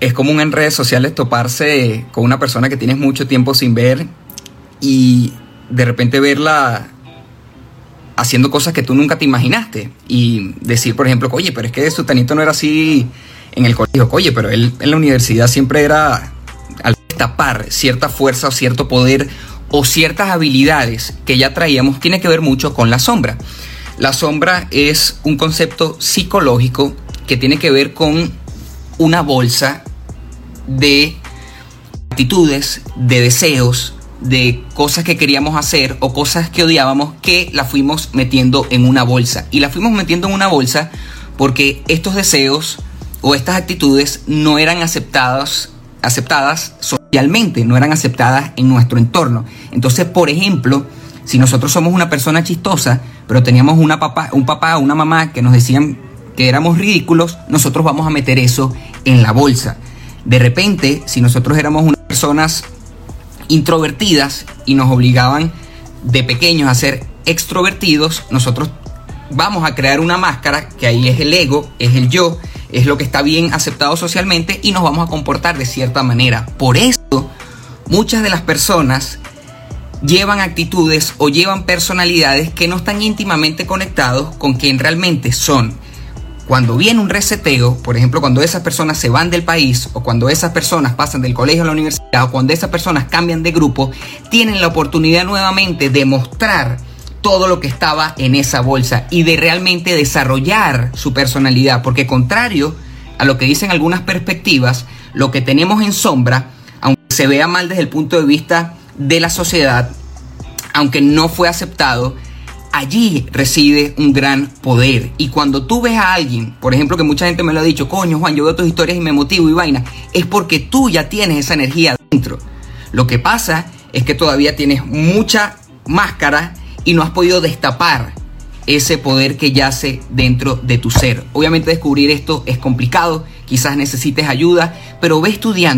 es común en redes sociales toparse con una persona que tienes mucho tiempo sin ver y de repente verla haciendo cosas que tú nunca te imaginaste. Y decir, por ejemplo, oye, pero es que Sutanito no era así en el colegio, oye, pero él en la universidad siempre era al tapar cierta fuerza o cierto poder o ciertas habilidades que ya traíamos, tiene que ver mucho con la sombra. La sombra es un concepto psicológico que tiene que ver con una bolsa de actitudes, de deseos, de cosas que queríamos hacer o cosas que odiábamos que la fuimos metiendo en una bolsa. Y la fuimos metiendo en una bolsa porque estos deseos o estas actitudes no eran aceptadas, aceptadas socialmente, no eran aceptadas en nuestro entorno. Entonces, por ejemplo, si nosotros somos una persona chistosa, pero teníamos una papá, un papá o una mamá que nos decían que éramos ridículos, nosotros vamos a meter eso en la bolsa. De repente, si nosotros éramos unas personas introvertidas y nos obligaban de pequeños a ser extrovertidos, nosotros vamos a crear una máscara que ahí es el ego, es el yo, es lo que está bien aceptado socialmente y nos vamos a comportar de cierta manera. Por eso, muchas de las personas llevan actitudes o llevan personalidades que no están íntimamente conectados con quien realmente son. Cuando viene un reseteo, por ejemplo, cuando esas personas se van del país o cuando esas personas pasan del colegio a la universidad o cuando esas personas cambian de grupo, tienen la oportunidad nuevamente de mostrar todo lo que estaba en esa bolsa y de realmente desarrollar su personalidad, porque contrario a lo que dicen algunas perspectivas, lo que tenemos en sombra, aunque se vea mal desde el punto de vista de la sociedad, aunque no fue aceptado, allí reside un gran poder. Y cuando tú ves a alguien, por ejemplo, que mucha gente me lo ha dicho, coño Juan, yo veo tus historias y me motivo y vaina, es porque tú ya tienes esa energía dentro. Lo que pasa es que todavía tienes mucha máscara y no has podido destapar ese poder que yace dentro de tu ser. Obviamente descubrir esto es complicado, quizás necesites ayuda, pero ve estudiando